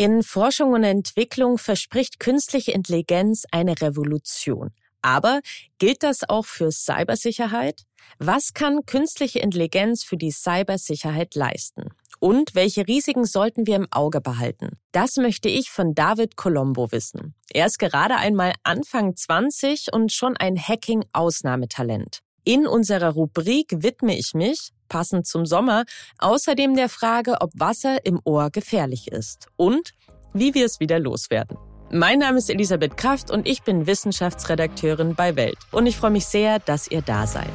In Forschung und Entwicklung verspricht künstliche Intelligenz eine Revolution. Aber gilt das auch für Cybersicherheit? Was kann künstliche Intelligenz für die Cybersicherheit leisten? Und welche Risiken sollten wir im Auge behalten? Das möchte ich von David Colombo wissen. Er ist gerade einmal Anfang 20 und schon ein Hacking-Ausnahmetalent. In unserer Rubrik widme ich mich, passend zum Sommer, außerdem der Frage, ob Wasser im Ohr gefährlich ist und wie wir es wieder loswerden. Mein Name ist Elisabeth Kraft und ich bin Wissenschaftsredakteurin bei Welt. Und ich freue mich sehr, dass ihr da seid.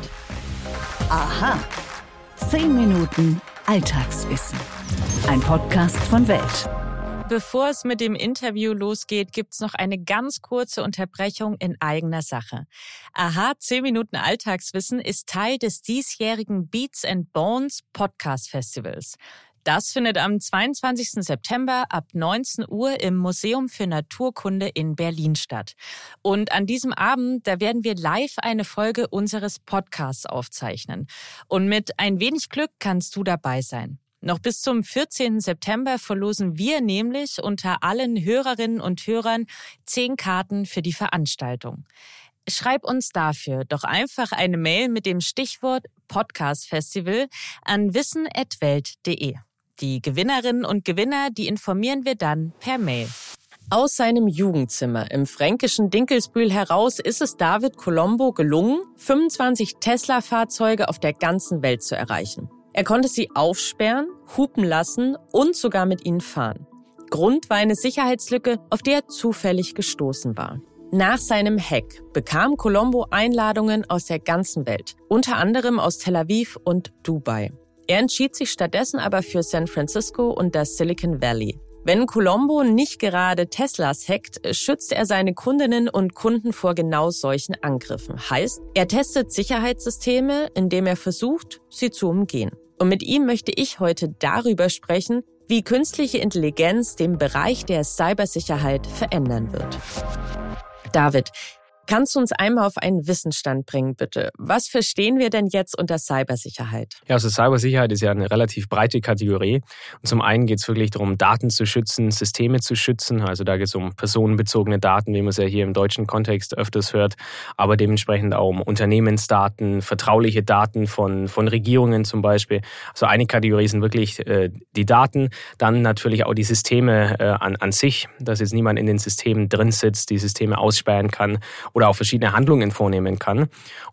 Aha. Zehn Minuten Alltagswissen. Ein Podcast von Welt. Bevor es mit dem Interview losgeht, gibt's noch eine ganz kurze Unterbrechung in eigener Sache. Aha, 10 Minuten Alltagswissen ist Teil des diesjährigen Beats and Bones Podcast Festivals. Das findet am 22. September ab 19 Uhr im Museum für Naturkunde in Berlin statt. Und an diesem Abend, da werden wir live eine Folge unseres Podcasts aufzeichnen. Und mit ein wenig Glück kannst du dabei sein. Noch bis zum 14. September verlosen wir nämlich unter allen Hörerinnen und Hörern zehn Karten für die Veranstaltung. Schreib uns dafür doch einfach eine Mail mit dem Stichwort Podcast Festival an wissen.welt.de. Die Gewinnerinnen und Gewinner, die informieren wir dann per Mail. Aus seinem Jugendzimmer im fränkischen Dinkelsbühl heraus ist es David Colombo gelungen, 25 Tesla-Fahrzeuge auf der ganzen Welt zu erreichen. Er konnte sie aufsperren, hupen lassen und sogar mit ihnen fahren. Grund war eine Sicherheitslücke, auf die er zufällig gestoßen war. Nach seinem Hack bekam Colombo Einladungen aus der ganzen Welt, unter anderem aus Tel Aviv und Dubai. Er entschied sich stattdessen aber für San Francisco und das Silicon Valley. Wenn Colombo nicht gerade Teslas hackt, schützt er seine Kundinnen und Kunden vor genau solchen Angriffen. Heißt, er testet Sicherheitssysteme, indem er versucht, sie zu umgehen. Und mit ihm möchte ich heute darüber sprechen, wie künstliche Intelligenz den Bereich der Cybersicherheit verändern wird. David, Kannst du uns einmal auf einen Wissensstand bringen, bitte? Was verstehen wir denn jetzt unter Cybersicherheit? Ja, also Cybersicherheit ist ja eine relativ breite Kategorie. Und zum einen geht es wirklich darum, Daten zu schützen, Systeme zu schützen. Also da geht es um personenbezogene Daten, wie man es ja hier im deutschen Kontext öfters hört, aber dementsprechend auch um Unternehmensdaten, vertrauliche Daten von, von Regierungen zum Beispiel. Also eine Kategorie sind wirklich äh, die Daten, dann natürlich auch die Systeme äh, an, an sich, dass jetzt niemand in den Systemen drin sitzt, die Systeme aussperren kann oder auch verschiedene Handlungen vornehmen kann.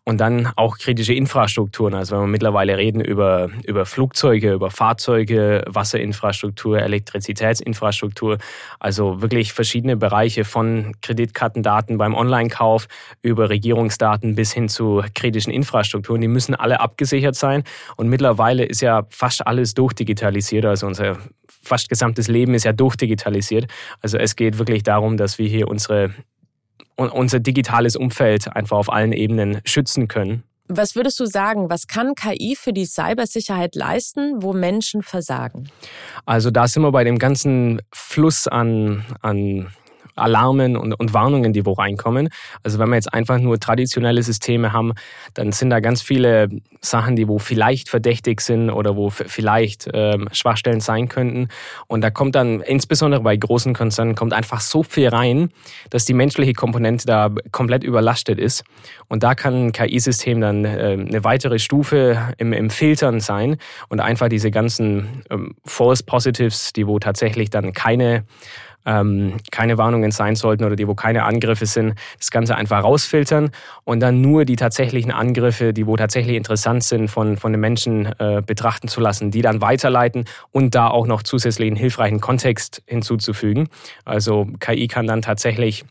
Und dann auch kritische Infrastrukturen. Also wenn wir mittlerweile reden über, über Flugzeuge, über Fahrzeuge, Wasserinfrastruktur, Elektrizitätsinfrastruktur, also wirklich verschiedene Bereiche von Kreditkartendaten beim Online-Kauf über Regierungsdaten bis hin zu kritischen Infrastrukturen, die müssen alle abgesichert sein. Und mittlerweile ist ja fast alles durchdigitalisiert. Also unser fast gesamtes Leben ist ja durchdigitalisiert. Also es geht wirklich darum, dass wir hier unsere unser digitales Umfeld einfach auf allen Ebenen schützen können. Was würdest du sagen, was kann KI für die Cybersicherheit leisten, wo Menschen versagen? Also da sind wir bei dem ganzen Fluss an, an Alarmen und, und Warnungen, die wo reinkommen. Also wenn wir jetzt einfach nur traditionelle Systeme haben, dann sind da ganz viele Sachen, die wo vielleicht verdächtig sind oder wo vielleicht ähm, Schwachstellen sein könnten. Und da kommt dann, insbesondere bei großen Konzernen, kommt einfach so viel rein, dass die menschliche Komponente da komplett überlastet ist. Und da kann ein KI-System dann äh, eine weitere Stufe im, im Filtern sein und einfach diese ganzen ähm, False Positives, die wo tatsächlich dann keine ähm, keine Warnungen sein sollten oder die, wo keine Angriffe sind, das Ganze einfach rausfiltern und dann nur die tatsächlichen Angriffe, die wo tatsächlich interessant sind, von, von den Menschen äh, betrachten zu lassen, die dann weiterleiten und da auch noch zusätzlichen hilfreichen Kontext hinzuzufügen. Also KI kann dann tatsächlich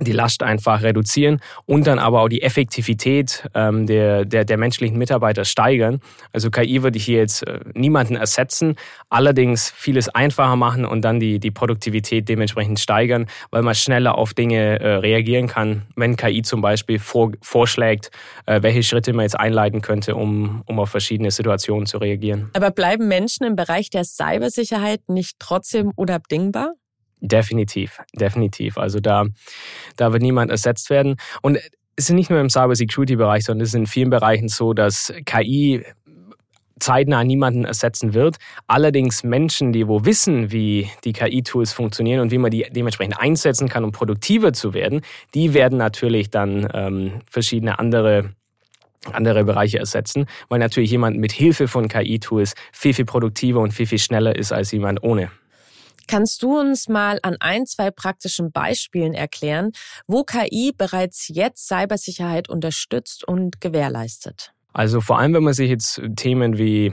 die Last einfach reduzieren und dann aber auch die Effektivität ähm, der, der, der menschlichen Mitarbeiter steigern. Also KI würde hier jetzt äh, niemanden ersetzen, allerdings vieles einfacher machen und dann die, die Produktivität dementsprechend steigern, weil man schneller auf Dinge äh, reagieren kann, wenn KI zum Beispiel vor, vorschlägt, äh, welche Schritte man jetzt einleiten könnte, um, um auf verschiedene Situationen zu reagieren. Aber bleiben Menschen im Bereich der Cybersicherheit nicht trotzdem unabdingbar? Definitiv, definitiv. Also da, da wird niemand ersetzt werden. Und es ist nicht nur im Cyber-Security-Bereich, sondern es ist in vielen Bereichen so, dass KI zeitnah niemanden ersetzen wird. Allerdings Menschen, die wo wissen, wie die KI-Tools funktionieren und wie man die dementsprechend einsetzen kann, um produktiver zu werden, die werden natürlich dann ähm, verschiedene andere andere Bereiche ersetzen, weil natürlich jemand mit Hilfe von KI-Tools viel, viel produktiver und viel, viel schneller ist als jemand ohne. Kannst du uns mal an ein, zwei praktischen Beispielen erklären, wo KI bereits jetzt Cybersicherheit unterstützt und gewährleistet? Also vor allem, wenn man sich jetzt Themen wie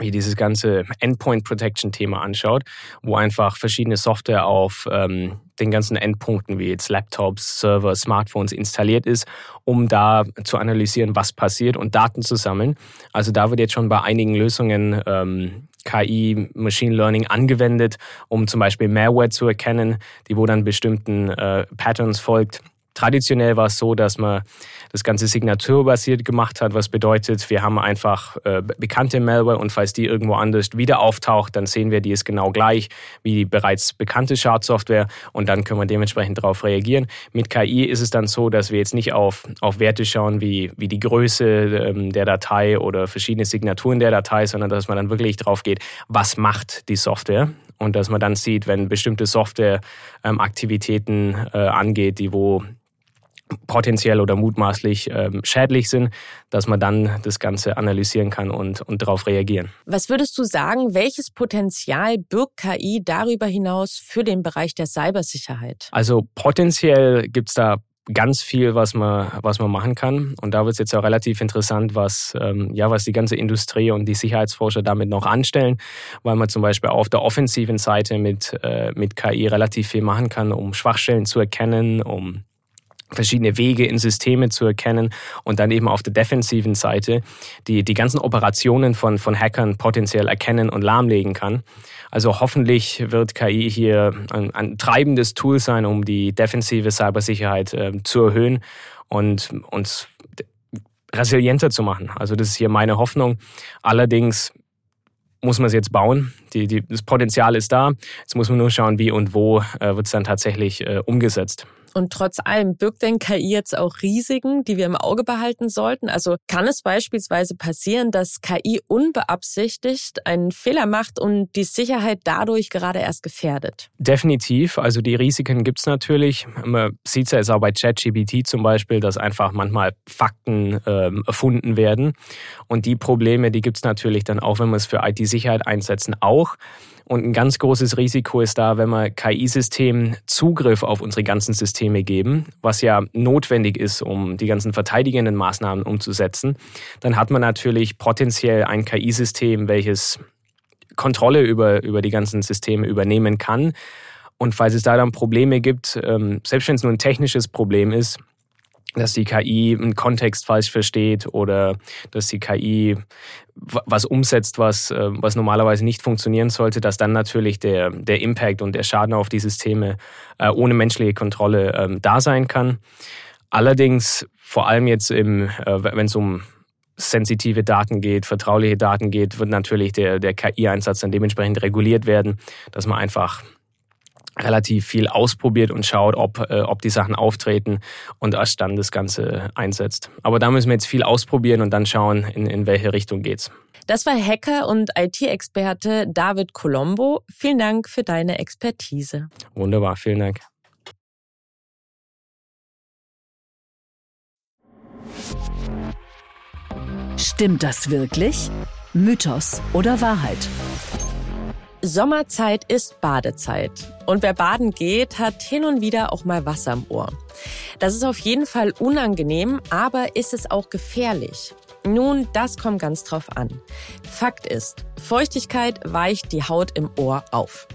wie dieses ganze Endpoint Protection Thema anschaut, wo einfach verschiedene Software auf ähm, den ganzen Endpunkten wie jetzt Laptops, Server, Smartphones installiert ist, um da zu analysieren, was passiert und Daten zu sammeln. Also da wird jetzt schon bei einigen Lösungen ähm, KI, Machine Learning angewendet, um zum Beispiel Malware zu erkennen, die wo dann bestimmten äh, Patterns folgt Traditionell war es so, dass man das Ganze signaturbasiert gemacht hat, was bedeutet, wir haben einfach äh, bekannte Malware und falls die irgendwo anders wieder auftaucht, dann sehen wir, die ist genau gleich wie die bereits bekannte Schadsoftware und dann können wir dementsprechend darauf reagieren. Mit KI ist es dann so, dass wir jetzt nicht auf, auf Werte schauen wie, wie die Größe ähm, der Datei oder verschiedene Signaturen der Datei, sondern dass man dann wirklich drauf geht, was macht die Software und dass man dann sieht, wenn bestimmte Software ähm, äh, angeht, die wo potenziell oder mutmaßlich ähm, schädlich sind, dass man dann das Ganze analysieren kann und, und darauf reagieren. Was würdest du sagen, welches Potenzial birgt KI darüber hinaus für den Bereich der Cybersicherheit? Also potenziell gibt es da ganz viel, was man, was man machen kann. Und da wird es jetzt auch relativ interessant, was, ähm, ja, was die ganze Industrie und die Sicherheitsforscher damit noch anstellen, weil man zum Beispiel auf der offensiven Seite mit, äh, mit KI relativ viel machen kann, um Schwachstellen zu erkennen, um verschiedene Wege in Systeme zu erkennen und dann eben auf der defensiven Seite die, die ganzen Operationen von, von Hackern potenziell erkennen und lahmlegen kann. Also hoffentlich wird KI hier ein, ein treibendes Tool sein, um die defensive Cybersicherheit äh, zu erhöhen und uns resilienter zu machen. Also das ist hier meine Hoffnung. Allerdings muss man es jetzt bauen. Die, die, das Potenzial ist da. Jetzt muss man nur schauen, wie und wo äh, wird es dann tatsächlich äh, umgesetzt. Und trotz allem birgt denn KI jetzt auch Risiken, die wir im Auge behalten sollten? Also kann es beispielsweise passieren, dass KI unbeabsichtigt einen Fehler macht und die Sicherheit dadurch gerade erst gefährdet? Definitiv. Also die Risiken gibt es natürlich. Man sieht es ja jetzt auch bei ChatGPT zum Beispiel, dass einfach manchmal Fakten ähm, erfunden werden. Und die Probleme, die gibt es natürlich dann auch, wenn wir es für IT-Sicherheit einsetzen, auch. Und ein ganz großes Risiko ist da, wenn wir KI-Systemen Zugriff auf unsere ganzen Systeme geben, was ja notwendig ist, um die ganzen verteidigenden Maßnahmen umzusetzen. Dann hat man natürlich potenziell ein KI-System, welches Kontrolle über, über die ganzen Systeme übernehmen kann. Und falls es da dann Probleme gibt, ähm, selbst wenn es nur ein technisches Problem ist, dass die KI einen Kontext falsch versteht oder dass die KI was umsetzt, was, äh, was normalerweise nicht funktionieren sollte, dass dann natürlich der, der Impact und der Schaden auf die Systeme äh, ohne menschliche Kontrolle ähm, da sein kann. Allerdings, vor allem jetzt, im, äh, wenn es um sensitive Daten geht, vertrauliche Daten geht, wird natürlich der, der KI-Einsatz dann dementsprechend reguliert werden, dass man einfach relativ viel ausprobiert und schaut, ob, äh, ob die Sachen auftreten und erst dann das Ganze einsetzt. Aber da müssen wir jetzt viel ausprobieren und dann schauen, in, in welche Richtung geht's. Das war Hacker und IT-Experte David Colombo. Vielen Dank für deine Expertise. Wunderbar, vielen Dank. Stimmt das wirklich? Mythos oder Wahrheit? Sommerzeit ist Badezeit. Und wer baden geht, hat hin und wieder auch mal Wasser im Ohr. Das ist auf jeden Fall unangenehm, aber ist es auch gefährlich? Nun, das kommt ganz drauf an. Fakt ist, Feuchtigkeit weicht die Haut im Ohr auf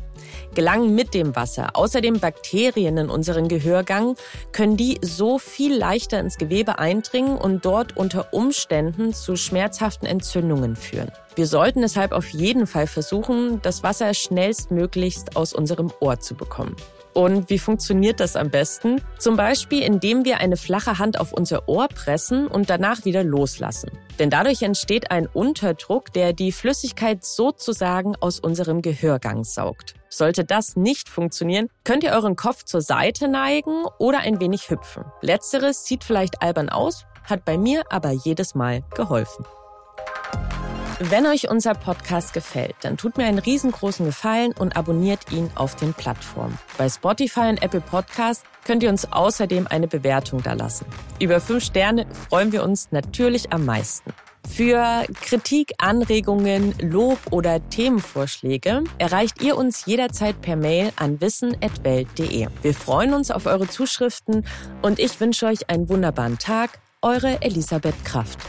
gelangen mit dem Wasser außerdem Bakterien in unseren Gehörgang, können die so viel leichter ins Gewebe eindringen und dort unter Umständen zu schmerzhaften Entzündungen führen. Wir sollten deshalb auf jeden Fall versuchen, das Wasser schnellstmöglichst aus unserem Ohr zu bekommen. Und wie funktioniert das am besten? Zum Beispiel, indem wir eine flache Hand auf unser Ohr pressen und danach wieder loslassen. Denn dadurch entsteht ein Unterdruck, der die Flüssigkeit sozusagen aus unserem Gehörgang saugt. Sollte das nicht funktionieren, könnt ihr euren Kopf zur Seite neigen oder ein wenig hüpfen. Letzteres sieht vielleicht albern aus, hat bei mir aber jedes Mal geholfen. Wenn euch unser Podcast gefällt, dann tut mir einen riesengroßen Gefallen und abonniert ihn auf den Plattformen. Bei Spotify und Apple Podcast könnt ihr uns außerdem eine Bewertung dalassen. Über fünf Sterne freuen wir uns natürlich am meisten. Für Kritik, Anregungen, Lob oder Themenvorschläge erreicht ihr uns jederzeit per Mail an wissen.welt.de. Wir freuen uns auf eure Zuschriften und ich wünsche euch einen wunderbaren Tag. Eure Elisabeth Kraft.